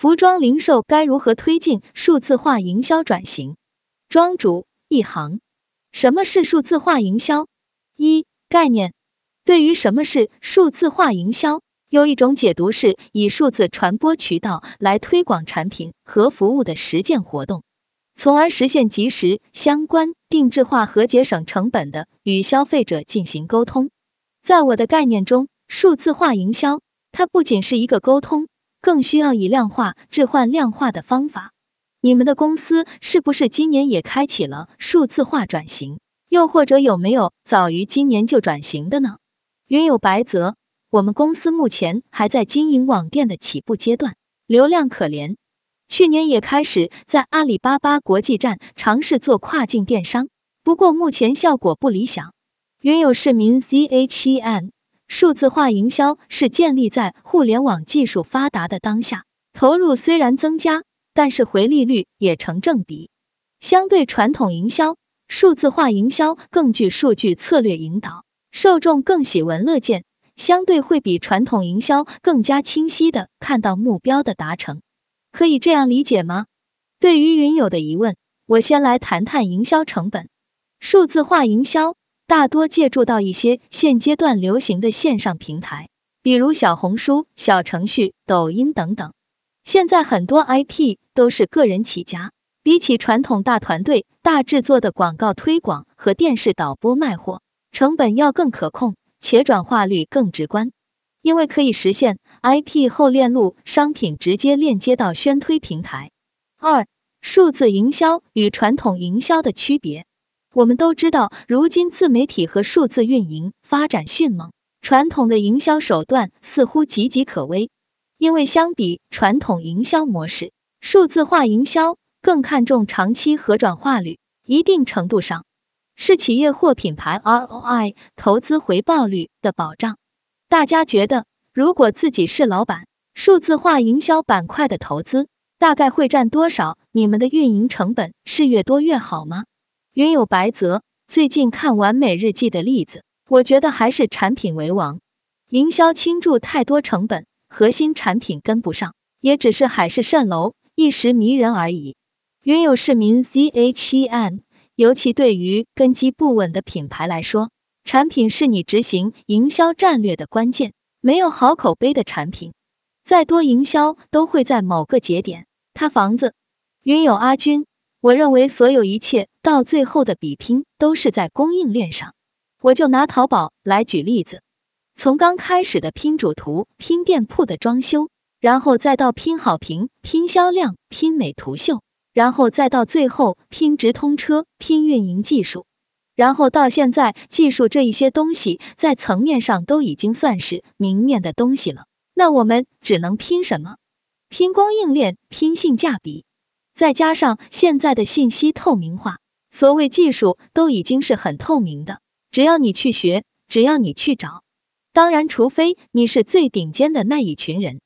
服装零售该如何推进数字化营销转型？庄主一行，什么是数字化营销？一、概念。对于什么是数字化营销，有一种解读是以数字传播渠道来推广产品和服务的实践活动，从而实现及时、相关、定制化和节省成本的与消费者进行沟通。在我的概念中，数字化营销它不仅是一个沟通。更需要以量化置换量化的方法。你们的公司是不是今年也开启了数字化转型？又或者有没有早于今年就转型的呢？云有白泽，我们公司目前还在经营网店的起步阶段，流量可怜。去年也开始在阿里巴巴国际站尝试做跨境电商，不过目前效果不理想。云有市民 ZHEN。数字化营销是建立在互联网技术发达的当下，投入虽然增加，但是回利率也成正比。相对传统营销，数字化营销更具数据策略引导，受众更喜闻乐见，相对会比传统营销更加清晰的看到目标的达成。可以这样理解吗？对于云友的疑问，我先来谈谈营销成本。数字化营销。大多借助到一些现阶段流行的线上平台，比如小红书、小程序、抖音等等。现在很多 IP 都是个人起家，比起传统大团队、大制作的广告推广和电视导播卖货，成本要更可控，且转化率更直观，因为可以实现 IP 后链路商品直接链接到宣推平台。二、数字营销与传统营销的区别。我们都知道，如今自媒体和数字运营发展迅猛，传统的营销手段似乎岌岌可危。因为相比传统营销模式，数字化营销更看重长期和转化率，一定程度上是企业或品牌 ROI 投资回报率的保障。大家觉得，如果自己是老板，数字化营销板块的投资大概会占多少？你们的运营成本是越多越好吗？云有白泽，最近看完美日记的例子，我觉得还是产品为王，营销倾注太多成本，核心产品跟不上，也只是海市蜃楼，一时迷人而已。云有市民 Z H E N，尤其对于根基不稳的品牌来说，产品是你执行营销战略的关键，没有好口碑的产品，再多营销都会在某个节点塌房子。云有阿军。我认为所有一切到最后的比拼都是在供应链上。我就拿淘宝来举例子，从刚开始的拼主图、拼店铺的装修，然后再到拼好评、拼销量、拼美图秀，然后再到最后拼直通车、拼运营技术，然后到现在技术这一些东西在层面上都已经算是明面的东西了。那我们只能拼什么？拼供应链，拼性价比。再加上现在的信息透明化，所谓技术都已经是很透明的，只要你去学，只要你去找，当然除非你是最顶尖的那一群人。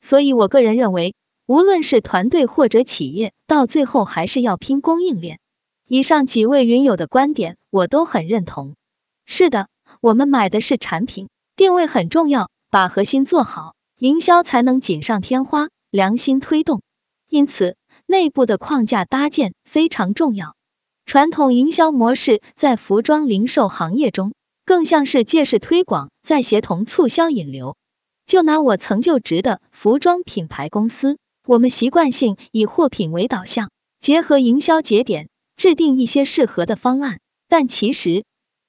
所以我个人认为，无论是团队或者企业，到最后还是要拼供应链。以上几位云友的观点，我都很认同。是的，我们买的是产品，定位很重要，把核心做好，营销才能锦上添花，良心推动。因此。内部的框架搭建非常重要。传统营销模式在服装零售行业中，更像是借势推广，再协同促销引流。就拿我曾就职的服装品牌公司，我们习惯性以货品为导向，结合营销节点，制定一些适合的方案。但其实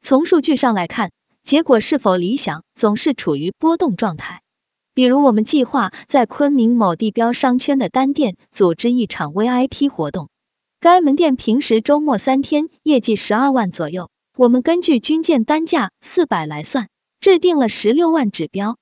从数据上来看，结果是否理想，总是处于波动状态。比如，我们计划在昆明某地标商圈的单店组织一场 VIP 活动，该门店平时周末三天业绩十二万左右，我们根据均件单价四百来算，制定了十六万指标。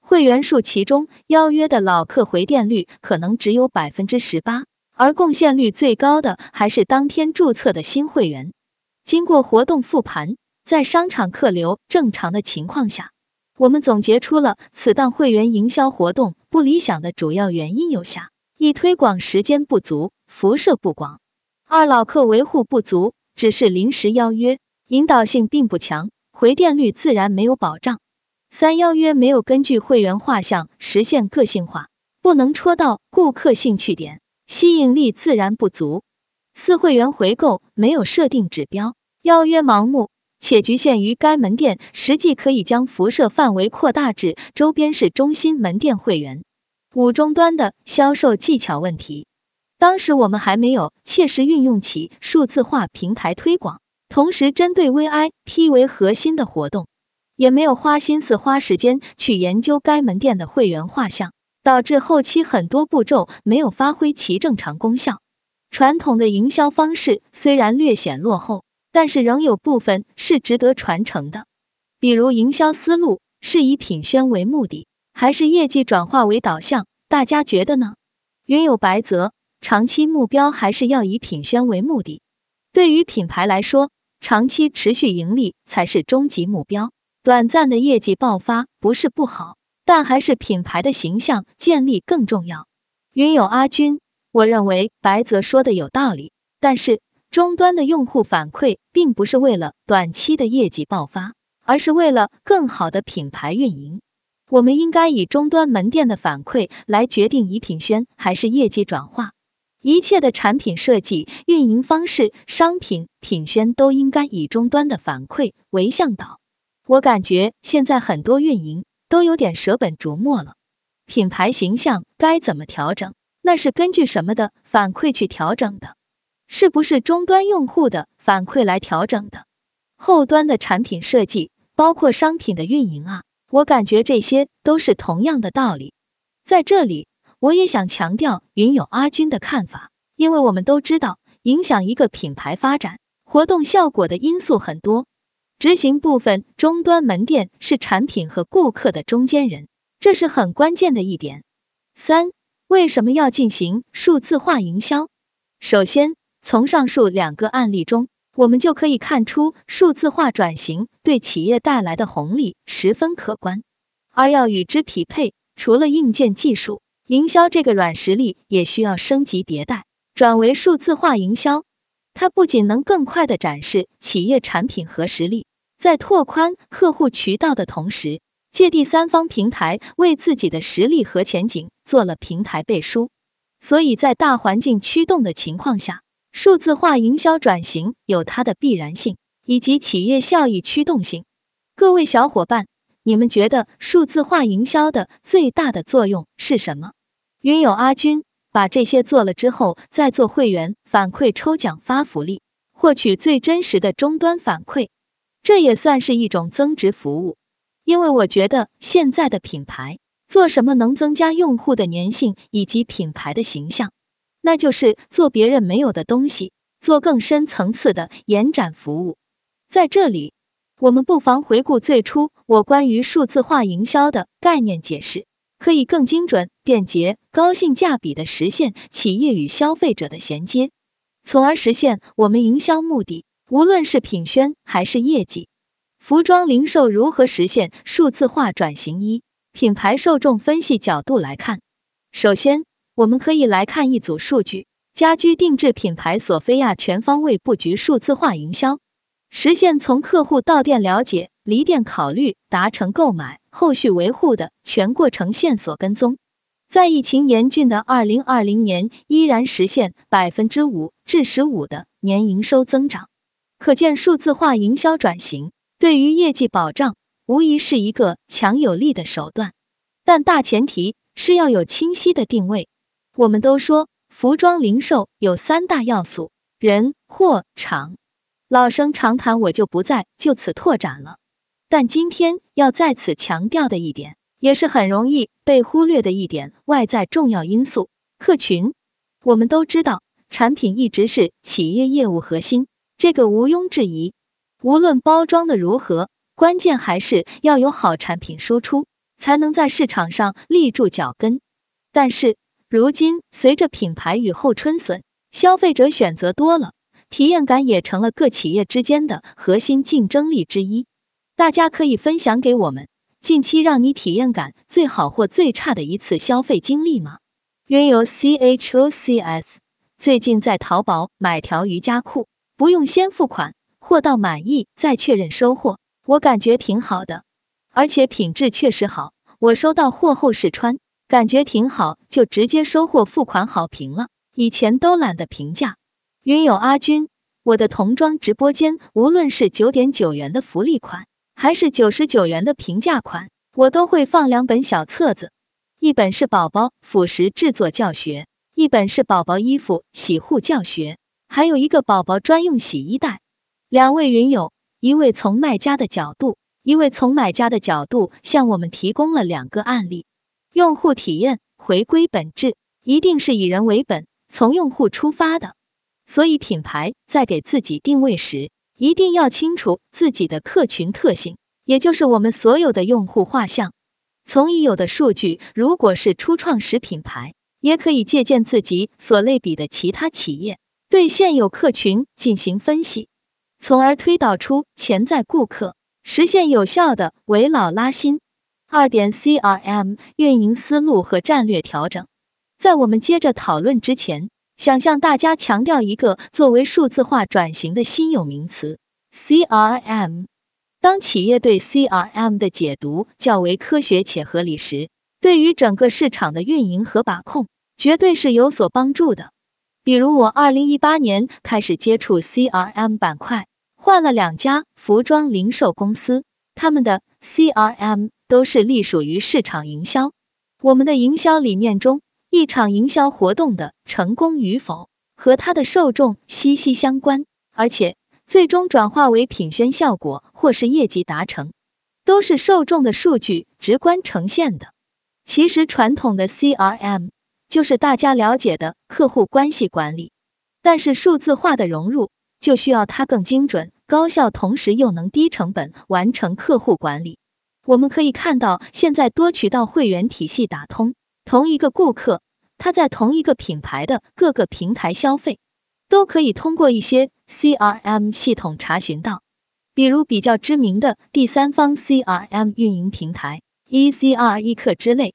会员数其中邀约的老客回店率可能只有百分之十八，而贡献率最高的还是当天注册的新会员。经过活动复盘，在商场客流正常的情况下。我们总结出了此档会员营销活动不理想的主要原因有下：一、推广时间不足，辐射不广；二、老客维护不足，只是临时邀约，引导性并不强，回店率自然没有保障；三、邀约没有根据会员画像实现个性化，不能戳到顾客兴趣点，吸引力自然不足。四会员回购没有设定指标，邀约盲目，且局限于该门店，实际可以将辐射范围扩大至周边市中心门店会员。五终端的销售技巧问题，当时我们还没有切实运用起数字化平台推广，同时针对 VIP 为核心的活动，也没有花心思花时间去研究该门店的会员画像，导致后期很多步骤没有发挥其正常功效。传统的营销方式虽然略显落后，但是仍有部分是值得传承的。比如营销思路是以品宣为目的，还是业绩转化为导向？大家觉得呢？云有白泽，长期目标还是要以品宣为目的。对于品牌来说，长期持续盈利才是终极目标。短暂的业绩爆发不是不好，但还是品牌的形象建立更重要。云有阿军。我认为白泽说的有道理，但是终端的用户反馈并不是为了短期的业绩爆发，而是为了更好的品牌运营。我们应该以终端门店的反馈来决定以品宣还是业绩转化。一切的产品设计、运营方式、商品品宣都应该以终端的反馈为向导。我感觉现在很多运营都有点舍本逐末了，品牌形象该怎么调整？那是根据什么的反馈去调整的？是不是终端用户的反馈来调整的？后端的产品设计，包括商品的运营啊，我感觉这些都是同样的道理。在这里，我也想强调云友阿军的看法，因为我们都知道，影响一个品牌发展、活动效果的因素很多。执行部分终端门店是产品和顾客的中间人，这是很关键的一点。三。为什么要进行数字化营销？首先，从上述两个案例中，我们就可以看出数字化转型对企业带来的红利十分可观。而要与之匹配，除了硬件技术，营销这个软实力也需要升级迭代，转为数字化营销。它不仅能更快的展示企业产品和实力，在拓宽客户渠道的同时，借第三方平台为自己的实力和前景做了平台背书，所以在大环境驱动的情况下，数字化营销转型有它的必然性以及企业效益驱动性。各位小伙伴，你们觉得数字化营销的最大的作用是什么？云友阿军把这些做了之后，再做会员反馈抽奖发福利，获取最真实的终端反馈，这也算是一种增值服务。因为我觉得现在的品牌做什么能增加用户的粘性以及品牌的形象，那就是做别人没有的东西，做更深层次的延展服务。在这里，我们不妨回顾最初我关于数字化营销的概念解释，可以更精准、便捷、高性价比的实现企业与消费者的衔接，从而实现我们营销目的，无论是品宣还是业绩。服装零售如何实现数字化转型？一、品牌受众分析角度来看，首先我们可以来看一组数据：家居定制品牌索菲亚全方位布局数字化营销，实现从客户到店了解、离店考虑、达成购买、后续维护的全过程线索跟踪，在疫情严峻的二零二零年，依然实现百分之五至十五的年营收增长，可见数字化营销转型。对于业绩保障，无疑是一个强有力的手段，但大前提是要有清晰的定位。我们都说服装零售有三大要素：人、货、场。老生常谈，我就不再就此拓展了。但今天要在此强调的一点，也是很容易被忽略的一点，外在重要因素——客群。我们都知道，产品一直是企业业务核心，这个毋庸置疑。无论包装的如何，关键还是要有好产品输出，才能在市场上立住脚跟。但是如今，随着品牌雨后春笋，消费者选择多了，体验感也成了各企业之间的核心竞争力之一。大家可以分享给我们近期让你体验感最好或最差的一次消费经历吗？原有 C H O C S 最近在淘宝买条瑜伽裤，不用先付款。货到满意再确认收货，我感觉挺好的，而且品质确实好。我收到货后试穿，感觉挺好，就直接收货付款好评了。以前都懒得评价。云友阿军，我的童装直播间，无论是九点九元的福利款，还是九十九元的平价款，我都会放两本小册子，一本是宝宝辅食制作教学，一本是宝宝衣服洗护教学，还有一个宝宝专用洗衣袋。两位云友，一位从卖家的角度，一位从买家的角度，向我们提供了两个案例。用户体验回归本质，一定是以人为本。从用户出发的，所以品牌在给自己定位时，一定要清楚自己的客群特性，也就是我们所有的用户画像。从已有的数据，如果是初创时品牌，也可以借鉴自己所类比的其他企业，对现有客群进行分析，从而推导出潜在顾客，实现有效的围老拉新。二点 CRM 运营思路和战略调整。在我们接着讨论之前，想向大家强调一个作为数字化转型的新有名词 CRM。当企业对 CRM 的解读较为科学且合理时，对于整个市场的运营和把控，绝对是有所帮助的。比如我二零一八年开始接触 CRM 板块，换了两家服装零售公司，他们的 CRM 都是隶属于市场营销。我们的营销理念中。一场营销活动的成功与否，和它的受众息息相关，而且最终转化为品宣效果或是业绩达成，都是受众的数据直观呈现的。其实传统的 CRM 就是大家了解的客户关系管理，但是数字化的融入就需要它更精准、高效，同时又能低成本完成客户管理。我们可以看到，现在多渠道会员体系打通。同一个顾客，他在同一个品牌的各个平台消费，都可以通过一些 CRM 系统查询到，比如比较知名的第三方 CRM 运营平台 ECR 易客之类。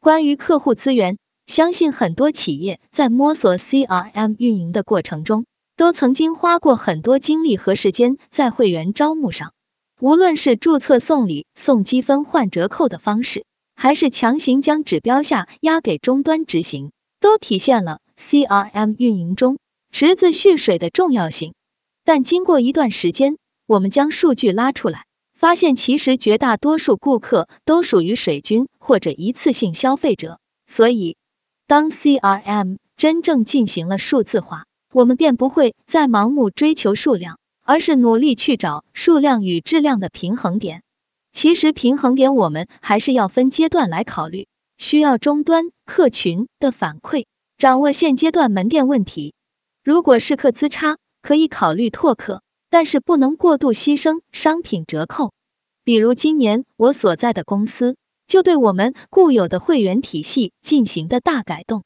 关于客户资源，相信很多企业在摸索 CRM 运营的过程中，都曾经花过很多精力和时间在会员招募上，无论是注册送礼、送积分换折扣的方式。还是强行将指标下压给终端执行，都体现了 CRM 运营中池子蓄水的重要性。但经过一段时间，我们将数据拉出来，发现其实绝大多数顾客都属于水军或者一次性消费者。所以，当 CRM 真正进行了数字化，我们便不会再盲目追求数量，而是努力去找数量与质量的平衡点。其实平衡点我们还是要分阶段来考虑，需要终端客群的反馈，掌握现阶段门店问题。如果是客资差，可以考虑拓客，但是不能过度牺牲商品折扣。比如今年我所在的公司就对我们固有的会员体系进行的大改动，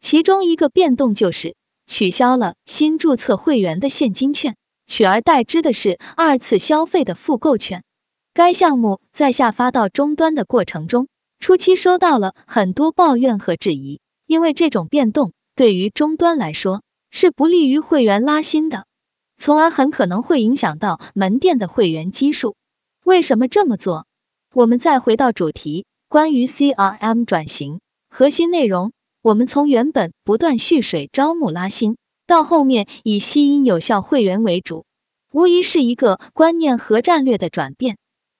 其中一个变动就是取消了新注册会员的现金券，取而代之的是二次消费的复购券。该项目在下发到终端的过程中，初期收到了很多抱怨和质疑，因为这种变动对于终端来说是不利于会员拉新的，从而很可能会影响到门店的会员基数。为什么这么做？我们再回到主题，关于 CRM 转型核心内容，我们从原本不断蓄水招募拉新，到后面以吸引有效会员为主，无疑是一个观念和战略的转变。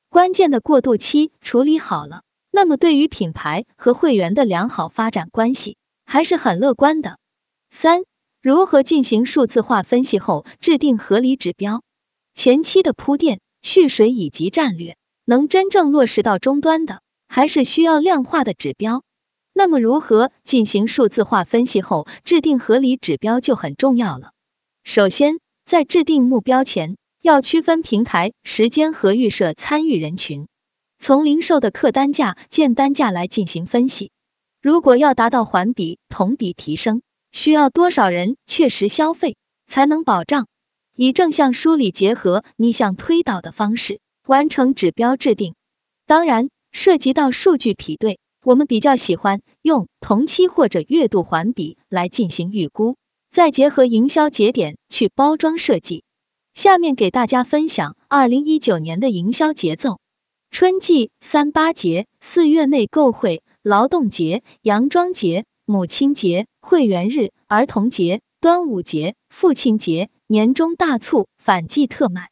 关键的过渡期处理好了，那么对于品牌和会员的良好发展关系还是很乐观的。三、如何进行数字化分析后制定合理指标？前期的铺垫、蓄水以及战略，能真正落实到终端的，还是需要量化的指标。那么如何进行数字化分析后制定合理指标就很重要了。首先，在制定目标前。要区分平台时间和预设参与人群，从零售的客单价、件单价来进行分析。如果要达到环比、同比提升，需要多少人确实消费，才能保障以正向梳理结合逆向推导的方式完成指标制定。当然，涉及到数据匹对，我们比较喜欢用同期或者月度环比来进行预估，再结合营销节点去包装设计。下面给大家分享二零一九年的营销节奏。春季三八节四月内购会劳动节、洋装节、母亲节、会员日、儿童节、端午节、父亲节、年终大促、反季特卖、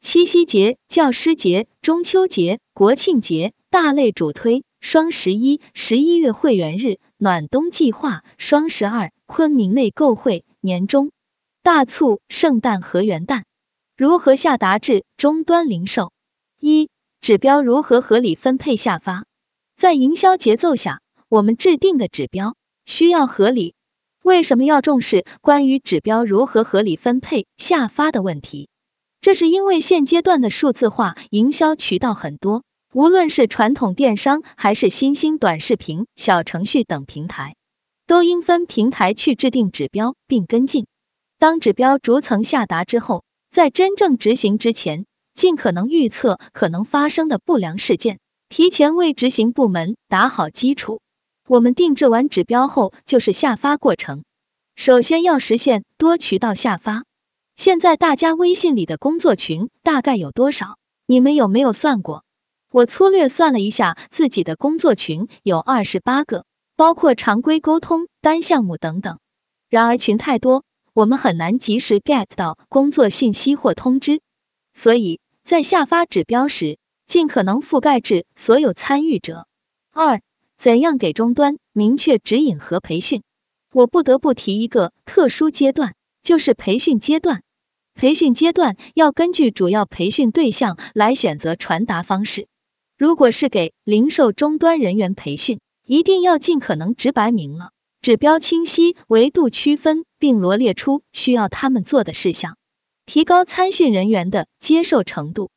七夕节、教师节、中秋节、国庆节、大类主推、双十一、十一月会员日、暖冬计划、双十二、昆明内购会、年终大促、圣诞和元旦。如何下达至终端零售？一、指标如何合理分配下发？在营销节奏下，我们制定的指标需要合理。为什么要重视关于指标如何合理分配下发的问题？这是因为现阶段的数字化营销渠道很多，无论是传统电商还是新兴短视频、小程序等平台，都应分平台去制定指标并跟进。当指标逐层下达之后，在真正执行之前，尽可能预测可能发生的不良事件，提前为执行部门打好基础。我们定制完指标后，就是下发过程。首先要实现多渠道下发。现在大家微信里的工作群大概有多少？你们有没有算过？我粗略算了一下，自己的工作群有二十八个，包括常规沟通、单项目等等。然而群太多。我们很难及时 get 到工作信息或通知，所以在下发指标时，尽可能覆盖至所有参与者。二、怎样给终端明确指引和培训？我不得不提一个特殊阶段，就是培训阶段。培训阶段要根据主要培训对象来选择传达方式。如果是给零售终端人员培训，一定要尽可能直白明了。指标清晰，维度区分，并罗列出需要他们做的事项，提高参训人员的接受程度。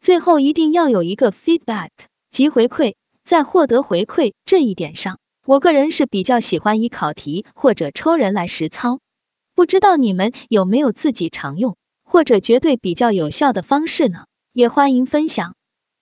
最后一定要有一个 feedback 及回馈，在获得回馈这一点上，我个人是比较喜欢以考题或者抽人来实操。不知道你们有没有自己常用或者绝对比较有效的方式呢？也欢迎分享。